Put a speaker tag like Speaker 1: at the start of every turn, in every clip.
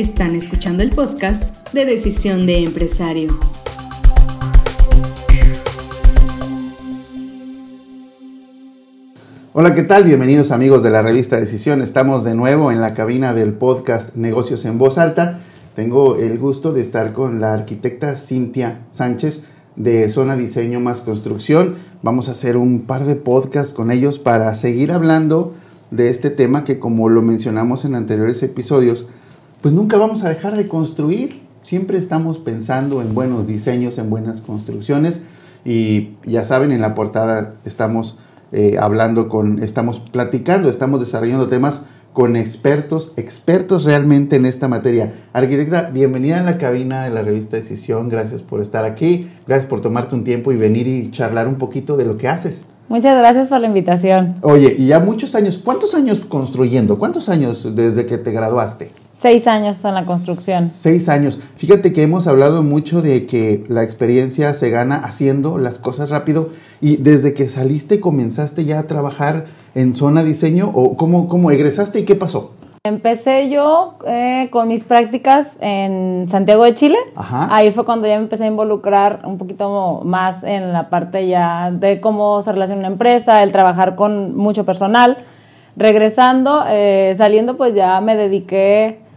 Speaker 1: Están escuchando el podcast de Decisión de Empresario.
Speaker 2: Hola, ¿qué tal? Bienvenidos amigos de la revista Decisión. Estamos de nuevo en la cabina del podcast Negocios en Voz Alta. Tengo el gusto de estar con la arquitecta Cintia Sánchez de Zona Diseño más Construcción. Vamos a hacer un par de podcasts con ellos para seguir hablando de este tema que como lo mencionamos en anteriores episodios, pues nunca vamos a dejar de construir. Siempre estamos pensando en buenos diseños, en buenas construcciones y ya saben, en la portada estamos eh, hablando con, estamos platicando, estamos desarrollando temas con expertos, expertos realmente en esta materia. Arquitecta, bienvenida en la cabina de la revista Decisión, gracias por estar aquí, gracias por tomarte un tiempo y venir y charlar un poquito de lo que haces.
Speaker 3: Muchas gracias por la invitación.
Speaker 2: Oye, y ya muchos años, ¿cuántos años construyendo? ¿Cuántos años desde que te graduaste?
Speaker 3: Seis años en la construcción.
Speaker 2: Seis años. Fíjate que hemos hablado mucho de que la experiencia se gana haciendo las cosas rápido y desde que saliste comenzaste ya a trabajar en zona diseño o cómo, cómo egresaste y qué pasó.
Speaker 3: Empecé yo eh, con mis prácticas en Santiago de Chile. Ahí fue cuando ya me empecé a involucrar un poquito más en la parte ya de cómo se relaciona una empresa, el trabajar con mucho personal. Regresando, eh, saliendo, pues ya me dediqué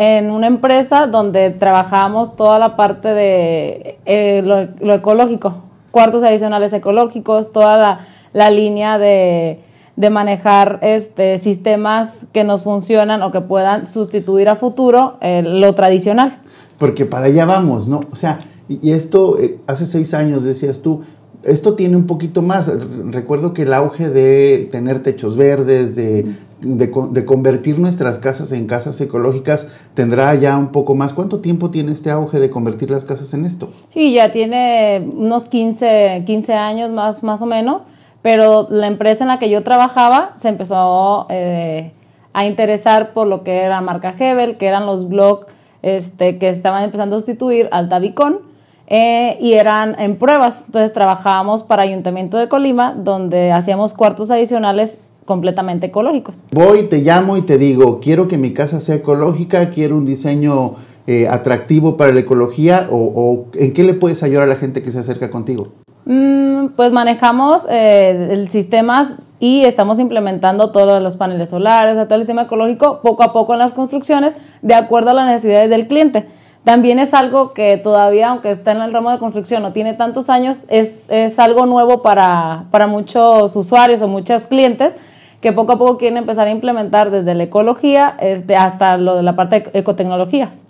Speaker 3: en una empresa donde trabajamos toda la parte de eh, lo, ecológico, cuartos adicionales ecológicos, toda la, línea de, manejar este, sistemas que nos funcionan o que puedan sustituir a futuro eh, lo tradicional.
Speaker 2: Porque para allá vamos, ¿no? O sea, y, esto eh, hace seis años decías tú, esto tiene un poquito más. Recuerdo que el auge de tener techos verdes, de de, convertir nuestras casas en casas ecológicas tendrá ya un poco más. ¿Cuánto tiempo tiene este auge de convertir las casas en esto?
Speaker 3: Sí, ya tiene unos 15, 15 años más, más o menos, pero la empresa en la que yo trabajaba se empezó eh, a interesar por lo que era marca Hebel, que eran los blogs este, que estaban empezando a sustituir al Tabicón. Eh, y eran en pruebas. Entonces trabajábamos para Ayuntamiento de Colima, donde hacíamos cuartos adicionales completamente ecológicos.
Speaker 2: Voy, te llamo y te digo, quiero que mi casa sea ecológica, quiero un diseño eh, atractivo para la ecología o, en qué le puedes ayudar a la gente que se acerca contigo.
Speaker 3: Mm, pues manejamos eh, el sistema y estamos implementando todos los paneles solares, todo el sistema ecológico poco a poco en las construcciones de acuerdo a las necesidades del cliente. También es algo que todavía, aunque está en el ramo de construcción, no tiene tantos años, es, es algo nuevo para, para muchos usuarios o muchos clientes que poco a poco quieren empezar a implementar desde la ecología este, hasta lo de la parte de ecotecnologías.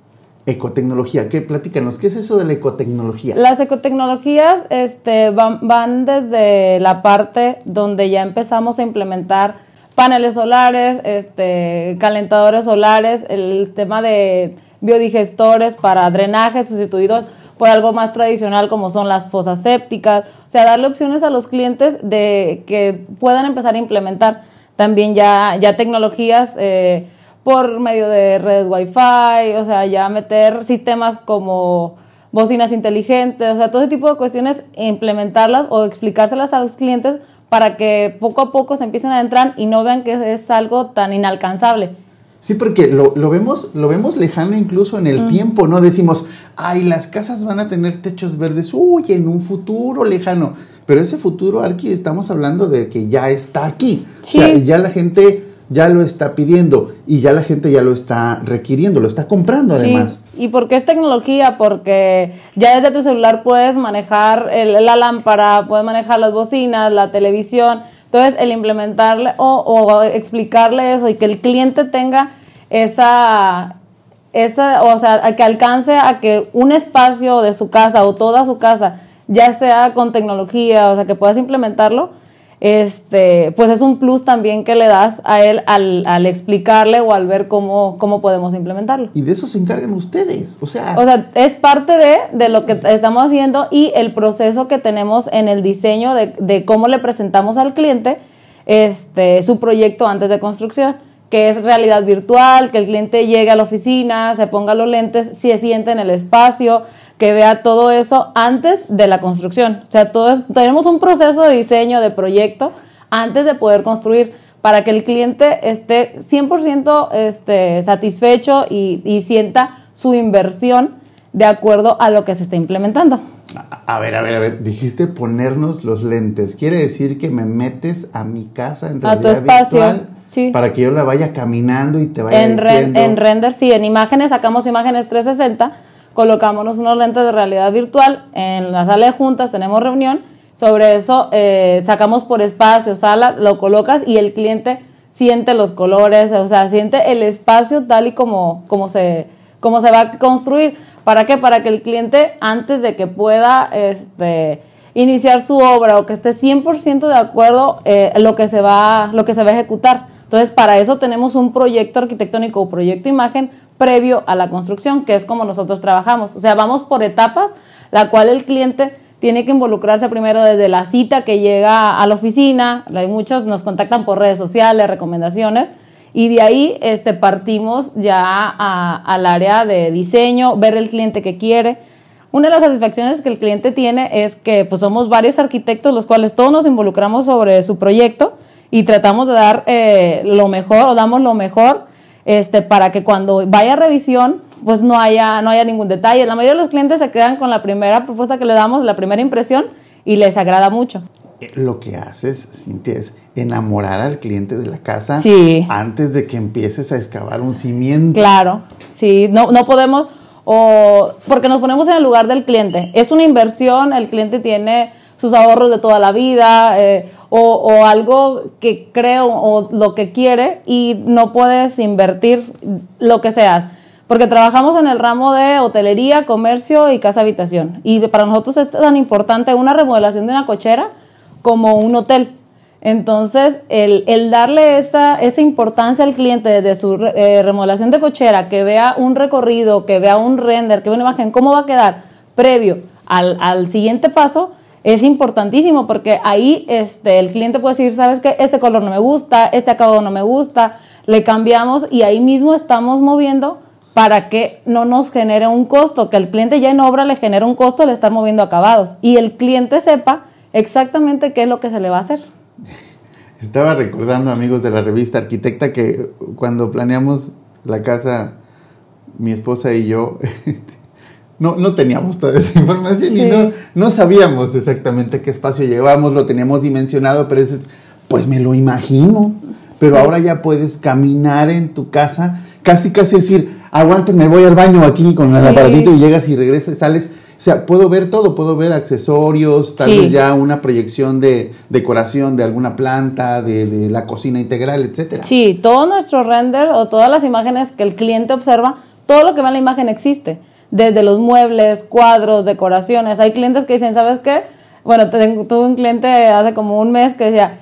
Speaker 2: Ecotecnología, ¿qué? Platícanos, ¿qué es eso de la ecotecnología?
Speaker 3: Las ecotecnologías este, van, van desde la parte donde ya empezamos a implementar paneles solares, este, calentadores solares, el tema de biodigestores para drenaje sustituidos por algo más tradicional como son las fosas sépticas, o sea, darle opciones a los clientes de que puedan empezar a implementar también ya, ya tecnologías eh, por medio de redes Wi-Fi, o sea, ya meter sistemas como bocinas inteligentes, o sea, todo ese tipo de cuestiones, implementarlas o explicárselas a los clientes para que poco a poco se empiecen a entrar y no vean que es algo tan inalcanzable.
Speaker 2: Sí, porque lo, lo, vemos, lo vemos lejano incluso en el tiempo, ¿no? Decimos, ay, las casas van a tener techos verdes, uy, en un futuro lejano. Pero ese futuro, Arqui, estamos hablando de que ya está aquí. O sea, ya la gente ya lo está pidiendo y ya la gente ya lo está requiriendo, lo está comprando además.
Speaker 3: Sí. ¿Y por qué es tecnología? Porque ya desde tu celular puedes manejar la lámpara, puedes manejar las bocinas, la televisión. Entonces, el implementarle o, o explicarle eso y que el cliente tenga esa, esa, o sea, que alcance a que un espacio de su casa o toda su casa ya sea con tecnología, o sea, que puedas implementarlo, este, pues es un plus también que le das a él al, explicarle o al ver cómo, cómo podemos implementarlo.
Speaker 2: Y de eso se encargan ustedes, o sea...
Speaker 3: O sea, es parte de, lo que estamos haciendo y el proceso que tenemos en el diseño de, de cómo le presentamos al cliente este, su proyecto antes de construcción que es realidad virtual, que el cliente llegue a la oficina, se ponga los lentes, se siente en el espacio, que vea todo eso antes de la construcción. O sea, todo tenemos un proceso de diseño, de proyecto, antes de poder construir, para que el cliente esté 100% este, satisfecho y, y sienta su inversión de acuerdo a lo que se está implementando.
Speaker 2: A ver, a ver, a ver, dijiste ponernos los lentes. ¿Quiere decir que me metes a mi casa en
Speaker 3: A tu
Speaker 2: realidad
Speaker 3: espacio,
Speaker 2: virtual
Speaker 3: sí.
Speaker 2: para que yo la vaya caminando y te vaya
Speaker 3: En, ren-
Speaker 2: diciendo?
Speaker 3: en render, sí, en imágenes sacamos imágenes 360, colocamos unos lentes de realidad virtual, en la sala de juntas tenemos reunión, sobre eso eh, sacamos por espacio, sala, lo colocas y el cliente siente los colores, o sea, siente el espacio tal y como, como, se, como se va a construir. ¿Para qué? Para que el cliente, antes de que pueda este, iniciar su obra o que esté 100% de acuerdo eh, lo, que se va, lo que se va a ejecutar. Entonces, para eso tenemos un proyecto arquitectónico o proyecto imagen previo a la construcción, que es como nosotros trabajamos. O sea, vamos por etapas, la cual el cliente tiene que involucrarse primero desde la cita que llega a la oficina. Hay muchos nos contactan por redes sociales, recomendaciones. Y de ahí este, partimos ya al área de diseño, ver el cliente que quiere. Una de las satisfacciones que el cliente tiene es que pues, somos varios arquitectos los cuales todos nos involucramos sobre su proyecto y tratamos de dar eh, lo mejor o damos lo mejor este, para que cuando vaya a revisión pues no haya, no haya ningún detalle. La mayoría de los clientes se quedan con la primera propuesta que le damos, la primera impresión y les agrada mucho.
Speaker 2: Eh, Lo que haces, Cintia, es enamorar al cliente de la casa
Speaker 3: Sí.
Speaker 2: antes de que empieces a excavar un cimiento.
Speaker 3: Claro, sí, no, no podemos, o porque nos ponemos en el lugar del cliente. Es una inversión, el cliente tiene sus ahorros de toda la vida, eh, o, algo que cree o, lo que quiere y no puedes invertir lo que sea. Porque trabajamos en el ramo de hotelería, comercio y casa habitación. Y para nosotros es tan importante una remodelación de una cochera como un hotel. Entonces, el, darle esa, esa importancia al cliente desde su eh, remodelación de cochera, que vea un recorrido, que vea un render, que vea una imagen, cómo va a quedar previo al siguiente paso, es importantísimo porque ahí este, el cliente puede decir, sabes que este color no me gusta, este acabado no me gusta, le cambiamos y ahí mismo estamos moviendo para que no nos genere un costo, que el cliente ya en obra le genera un costo al estar moviendo acabados y el cliente sepa exactamente qué es lo que se le va a hacer.
Speaker 2: Estaba recordando, amigos de la revista Arquitecta, que cuando planeamos la casa, mi esposa y yo, no, no teníamos toda esa información y no, no sabíamos exactamente qué espacio llevábamos, lo teníamos dimensionado, pero es, pues me lo imagino. Pero ahora ya puedes caminar en tu casa, casi casi decir, aguanten, me voy al baño aquí con el aparatito y llegas y regresas, sales. O sea, puedo ver todo, puedo ver accesorios, tal vez ya una proyección de decoración de alguna planta, de, de la cocina integral, etcétera.
Speaker 3: Sí, todo nuestro render o todas las imágenes que el cliente observa, todo lo que ve en la imagen existe. Desde los muebles, cuadros, decoraciones. Hay clientes que dicen, ¿sabes qué? Bueno, tengo- tuve un cliente hace como un mes que decía,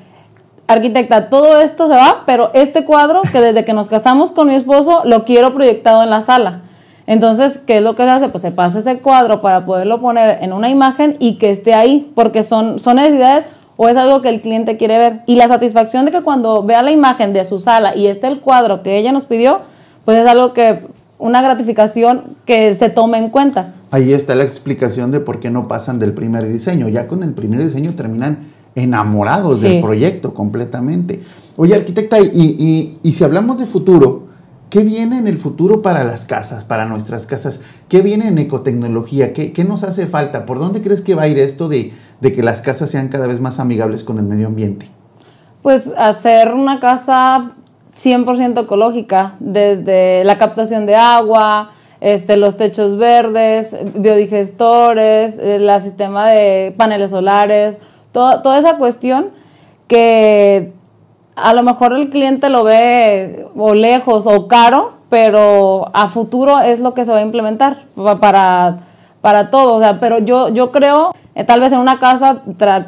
Speaker 3: arquitecta, todo esto se va, pero este cuadro que desde que nos casamos con mi esposo lo quiero proyectado en la sala. Entonces, ¿qué es lo que se hace? Pues se pasa ese cuadro para poderlo poner en una imagen y que esté ahí, porque son, son necesidades o es algo que el cliente quiere ver. Y la satisfacción de que cuando vea la imagen de su sala y esté el cuadro que ella nos pidió, pues es algo que, una gratificación que se tome en cuenta.
Speaker 2: Ahí está la explicación de por qué no pasan del primer diseño. Ya con el primer diseño terminan enamorados
Speaker 3: Sí.
Speaker 2: del proyecto completamente. Oye, arquitecta, y, y- y si hablamos de futuro, ¿qué viene en el futuro para las casas, para nuestras casas? ¿Qué viene en ecotecnología? ¿Qué, qué nos hace falta? ¿Por dónde crees que va a ir esto de, de que las casas sean cada vez más amigables con el medio ambiente?
Speaker 3: Pues hacer una casa 100% ecológica, desde la captación de agua, este, los techos verdes, biodigestores, el sistema de paneles solares, toda esa cuestión que a lo mejor el cliente lo ve o lejos o caro, pero a futuro es lo que se va a implementar pa- para, para todo. O sea, pero yo, yo creo, eh, tal vez en una casa,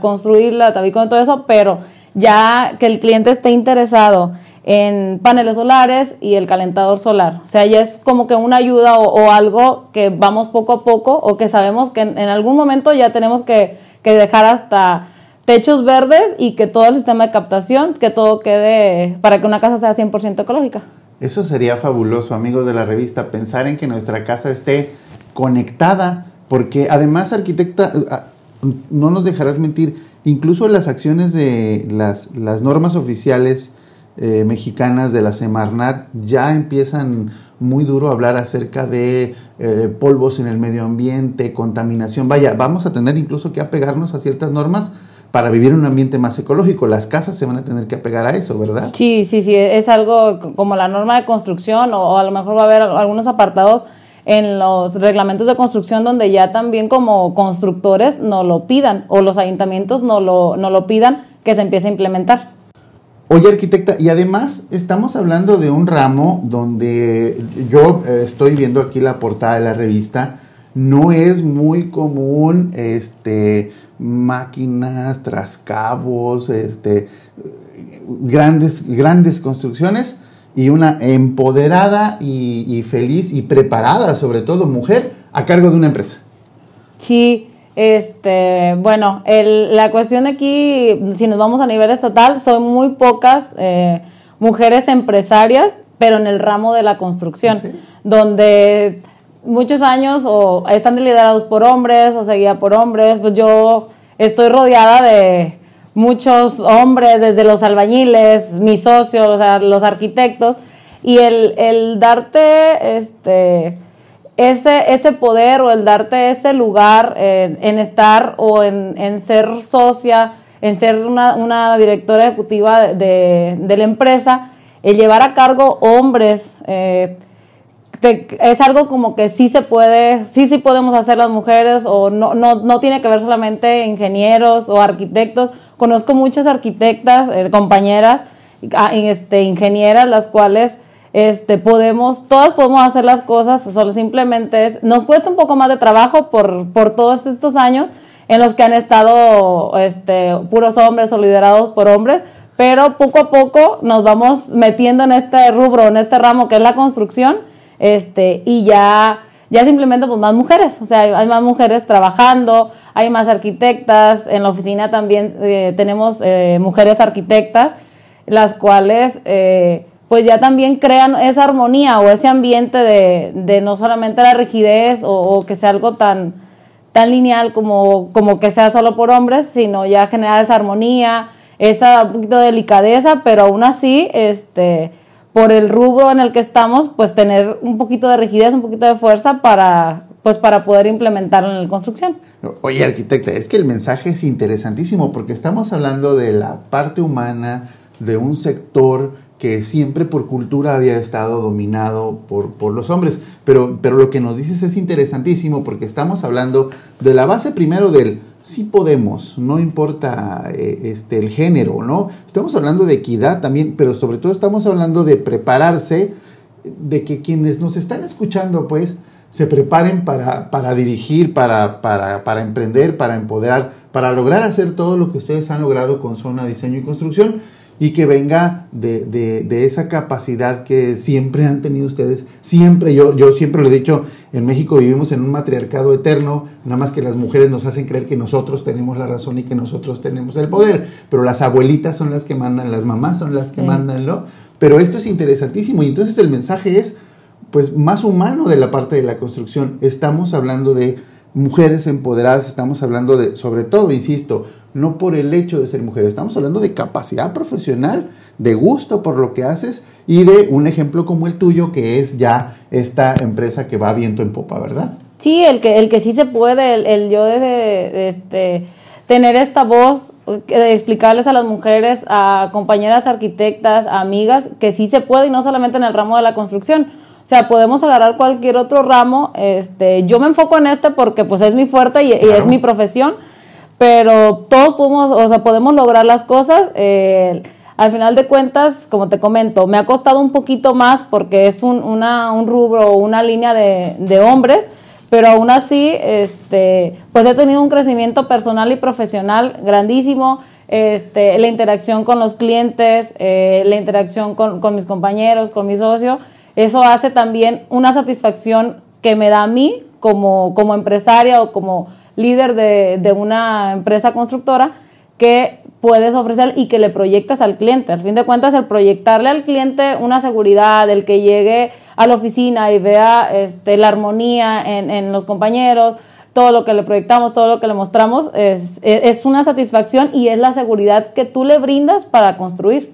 Speaker 3: construirla, tabico y todo eso, pero ya que el cliente esté interesado en paneles solares y el calentador solar. O sea, ya es como que una ayuda o, algo que vamos poco a poco o que sabemos que en, en algún momento ya tenemos que, que dejar hasta techos verdes y que todo el sistema de captación, que todo quede para que una casa sea 100% ecológica.
Speaker 2: Eso sería fabuloso, amigos de la revista, pensar en que nuestra casa esté conectada, porque además, arquitecta, no nos dejarás mentir, incluso las acciones de las, las normas oficiales eh, mexicanas de la Semarnat ya empiezan muy duro a hablar acerca de eh, polvos en el medio ambiente, contaminación. Vaya, vamos a tener incluso que apegarnos a ciertas normas para vivir en un ambiente más ecológico. Las casas se van a tener que apegar a eso, ¿verdad?
Speaker 3: Sí, sí, sí, es algo como la norma de construcción o, a lo mejor va a haber algunos apartados en los reglamentos de construcción donde ya también como constructores no lo pidan o los ayuntamientos no lo, no lo pidan que se empiece a implementar.
Speaker 2: Oye, arquitecta, y además estamos hablando de un ramo donde yo eh, estoy viendo aquí la portada de la revista, no es muy común este máquinas, trascabos, este, grandes, grandes construcciones y una empoderada y, feliz y preparada, sobre todo mujer, a cargo de una empresa.
Speaker 3: Sí, este, bueno, la cuestión aquí, si nos vamos a nivel estatal, son muy pocas eh, mujeres empresarias, pero en el ramo de la construcción, donde muchos años o están liderados por hombres o seguida por hombres, pues yo estoy rodeada de muchos hombres, desde los albañiles, mis socios, o sea, los arquitectos, y el, el darte este, ese, ese poder o el darte ese lugar en estar o en, en, ser socia, en ser una, una directora ejecutiva de, de, la empresa, el llevar a cargo hombres, eh, es algo como que sí se puede, sí, sí podemos hacer las mujeres o no, no, no tiene que ver solamente ingenieros o arquitectos. Conozco muchas arquitectas, eh, compañeras, ah, este, ingenieras, las cuales este, podemos, todas podemos hacer las cosas, solo simplemente nos cuesta un poco más de trabajo por, por todos estos años en los que han estado este, puros hombres o liderados por hombres, pero poco a poco nos vamos metiendo en este rubro, en este ramo que es la construcción este, y ya, ya simplemente pues más mujeres, o sea, hay más mujeres trabajando, hay más arquitectas, en la oficina también eh, tenemos eh, mujeres arquitectas, las cuales eh, pues ya también crean esa armonía o ese ambiente de, de no solamente la rigidez o, que sea algo tan, tan lineal como, como que sea solo por hombres, sino ya generar esa armonía, esa un poquito de delicadeza, pero aún así, este, por el rubro en el que estamos, pues tener un poquito de rigidez, un poquito de fuerza para, pues para poder implementarlo en la construcción.
Speaker 2: Oye, arquitecta, es que el mensaje es interesantísimo porque estamos hablando de la parte humana de un sector que siempre por cultura había estado dominado por, por, los hombres. Pero, pero lo que nos dices es interesantísimo porque estamos hablando de la base primero del sí podemos, no importa eh, este, el género, ¿no? Estamos hablando de equidad también, pero sobre todo estamos hablando de prepararse, de que quienes nos están escuchando, pues, se preparen para, para dirigir, para, para, para, emprender, para empoderar, para lograr hacer todo lo que ustedes han logrado con Zona Diseño y Construcción y que venga de, de, de, esa capacidad que siempre han tenido ustedes. Siempre, yo, yo siempre lo he dicho, en México vivimos en un matriarcado eterno, nada más que las mujeres nos hacen creer que nosotros tenemos la razón y que nosotros tenemos el poder, pero las abuelitas son las que mandan, las mamás son las que mandan, ¿no? Pero esto es interesantísimo y entonces el mensaje es, pues, más humano de la parte de la construcción. Estamos hablando de mujeres empoderadas, estamos hablando de, sobre todo, insisto, no por el hecho de ser mujer, estamos hablando de capacidad profesional, de gusto por lo que haces y de un ejemplo como el tuyo que es ya esta empresa que va viento en popa, ¿verdad?
Speaker 3: Sí, el que, el que sí se puede, el, yo de, este, tener esta voz, de explicarles a las mujeres, a compañeras arquitectas, a amigas, que sí se puede y no solamente en el ramo de la construcción. O sea, podemos agarrar cualquier otro ramo. Este, yo me enfoco en este porque pues es mi fuerte y, y es mi profesión pero todos podemos, o sea, podemos lograr las cosas. Eh, al final de cuentas, como te comento, me ha costado un poquito más porque es un, una, un rubro, una línea de, de, hombres, pero aún así, este, pues he tenido un crecimiento personal y profesional grandísimo. Este, la interacción con los clientes, eh, la interacción con, con mis compañeros, con mi socio, eso hace también una satisfacción que me da a mí como, como empresaria o como líder de, una empresa constructora que puedes ofrecer y que le proyectas al cliente. Al fin de cuentas, el proyectarle al cliente una seguridad, el que llegue a la oficina y vea este, la armonía en, los compañeros, todo lo que le proyectamos, todo lo que le mostramos, es, es una satisfacción y es la seguridad que tú le brindas para construir.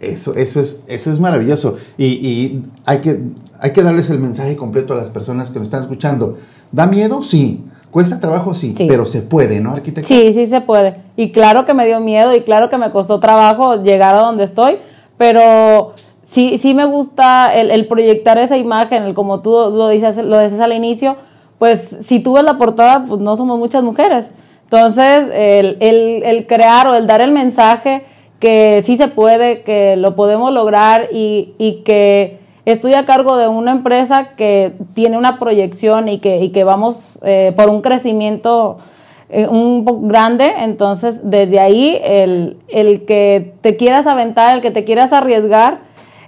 Speaker 2: Eso, eso, es, eso es maravilloso. Y, y hay, que, hay que darles el mensaje completo a las personas que nos están escuchando. ¿Da miedo? Sí. ¿Cuesta trabajo? Sí,
Speaker 3: Sí.
Speaker 2: pero se puede, ¿no, arquitecto?
Speaker 3: Sí, sí se puede. Y claro que me dio miedo y claro que me costó trabajo llegar a donde estoy, pero sí, sí me gusta el, el proyectar esa imagen, el, como tú lo dices, lo dices al inicio, pues si tú ves la portada, pues no somos muchas mujeres. Entonces, el, el, el crear o el dar el mensaje que sí se puede, que lo podemos lograr y, y que estoy a cargo de una empresa que tiene una proyección y que, y que vamos eh, por un crecimiento eh, un poco grande, entonces desde ahí el, el que te quieras aventar, el que te quieras arriesgar,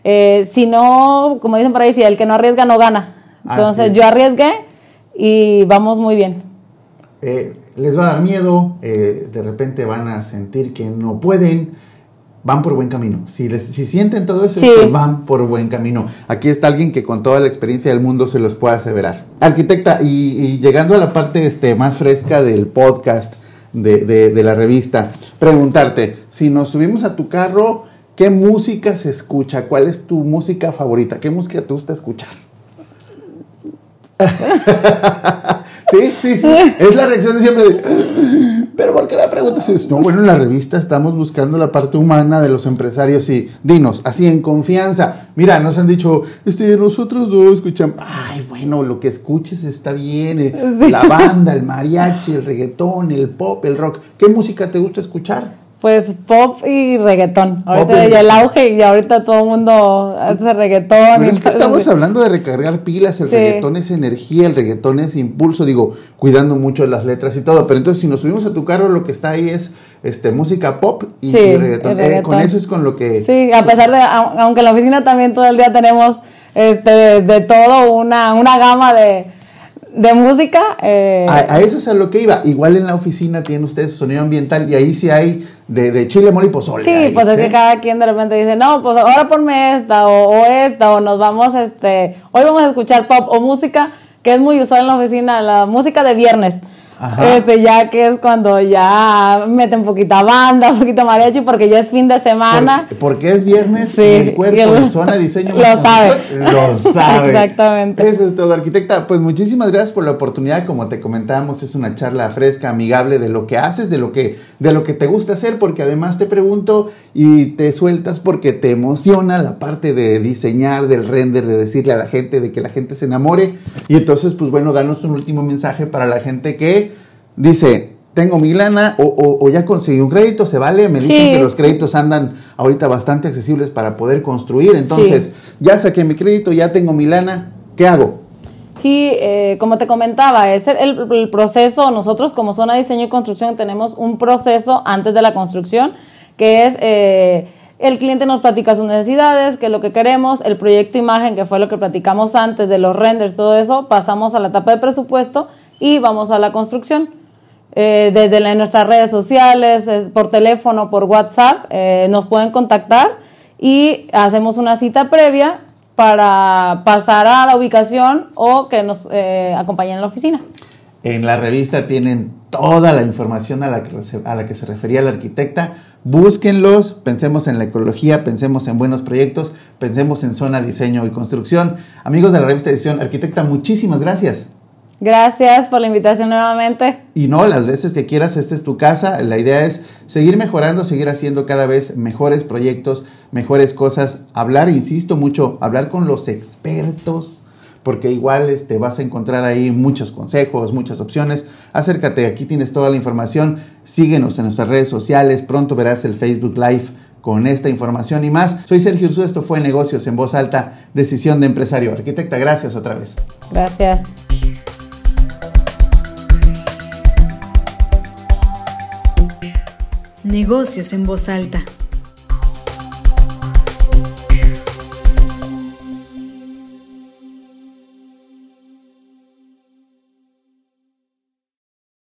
Speaker 3: eh, si no, como dicen por ahí, si el que no arriesga no gana. Entonces
Speaker 2: es.
Speaker 3: yo arriesgué y vamos muy bien.
Speaker 2: Les va a dar miedo, de repente van a sentir que no pueden, van por buen camino. Si, les, si sienten todo eso,
Speaker 3: Sí.
Speaker 2: es que van por buen camino. Aquí está alguien que con toda la experiencia del mundo se los puede aseverar. Arquitecta, y, y llegando a la parte este, más fresca del podcast, de, de- de la revista, preguntarte, si nos subimos a tu carro, ¿qué música se escucha? ¿Cuál es tu música favorita? ¿Qué música te gusta escuchar? sí, sí, sí. Es la reacción de siempre de, pero ¿por qué me preguntas esto? No, bueno, en la revista estamos buscando la parte humana de los empresarios y dinos, así en confianza. Mira, nos han dicho, este, nosotros no escuchamos. Ay, bueno, lo que escuches está bien. eh,
Speaker 3: Sí.
Speaker 2: La banda, el mariachi, el reggaetón, el pop, el rock. ¿Qué música te gusta escuchar?
Speaker 3: Pues pop y reggaetón. Ahorita ya el auge y ahorita todo el mundo hace reggaetón.
Speaker 2: Pero es que estamos hablando de recargar pilas, el
Speaker 3: Sí.
Speaker 2: reggaetón es energía, el reggaetón es impulso, digo, cuidando mucho las letras y todo, pero entonces si nos subimos a tu carro lo que está ahí es este música pop y,
Speaker 3: Sí,
Speaker 2: y reggaetón. Eh, con eso es con lo que
Speaker 3: Sí, a pesar de, au- aunque en la oficina también todo el día tenemos este, de, de todo una, una gama de, de música. eh,
Speaker 2: a, a eso es a lo que iba. Igual en la oficina tienen ustedes su sonido ambiental y ahí sí hay de, de chile, mole y pozole.
Speaker 3: sí,
Speaker 2: ahí,
Speaker 3: pues es
Speaker 2: ¿sí?
Speaker 3: que cada quien de repente dice, no, pues ahora ponme esta o, o esta o nos vamos, este, hoy vamos a escuchar pop o música que es muy usual en la oficina, la música de viernes.
Speaker 2: Ajá.
Speaker 3: Este, ya que es cuando ya meten poquita banda, un poquito mariachi, porque ya es fin de semana.
Speaker 2: Por- porque es viernes
Speaker 3: Sí,
Speaker 2: y el cuerpo de zona diseño
Speaker 3: lo sabe.
Speaker 2: lo sabe
Speaker 3: Exactamente.
Speaker 2: eso es todo arquitecta pues muchísimas gracias por la oportunidad como te comentábamos es una charla fresca amigable de lo que haces de lo que de lo que te gusta hacer porque además te pregunto y te sueltas porque te emociona la parte de diseñar del render de decirle a la gente de que la gente se enamore y entonces pues bueno danos un último mensaje para la gente que dice tengo mi lana o, o- o ya conseguí un crédito, se vale, me dicen
Speaker 3: Sí.
Speaker 2: que los créditos andan ahorita bastante accesibles para poder construir, entonces ya saqué mi crédito, ya tengo mi lana, ¿qué hago?
Speaker 3: Y eh, como te comentaba, es el, proceso, nosotros como zona de diseño y construcción tenemos un proceso antes de la construcción, que es eh, el cliente nos platica sus necesidades, qué es lo que queremos, el proyecto imagen, que fue lo que platicamos antes de los renders, todo eso, pasamos a la etapa de presupuesto y vamos a la construcción. Eh, desde nuestras redes sociales, eh, por teléfono, por WhatsApp, eh, nos pueden contactar y hacemos una cita previa para pasar a la ubicación o que nos acompañen en la oficina.
Speaker 2: En la revista tienen toda la información a la que, a la que se refería la arquitecta. Búsquenlos, pensemos en la ecología, pensemos en buenos proyectos, pensemos en zona, diseño y construcción. Amigos de la revista Edición, arquitecta, muchísimas gracias.
Speaker 3: Gracias por la invitación nuevamente.
Speaker 2: Y no, las veces que quieras, esta es tu casa. La idea es seguir mejorando, seguir haciendo cada vez mejores proyectos, mejores cosas. Hablar, insisto mucho, hablar con los expertos, porque igual este, vas a encontrar ahí muchos consejos, muchas opciones. Acércate, aquí tienes toda la información. Síguenos en nuestras redes sociales. Pronto verás el Facebook Live con esta información y más. Soy Sergio Ursú, esto fue Negocios en Voz Alta, Decisión de Empresario. Arquitecta, gracias otra vez.
Speaker 3: Gracias.
Speaker 1: Negocios en voz alta.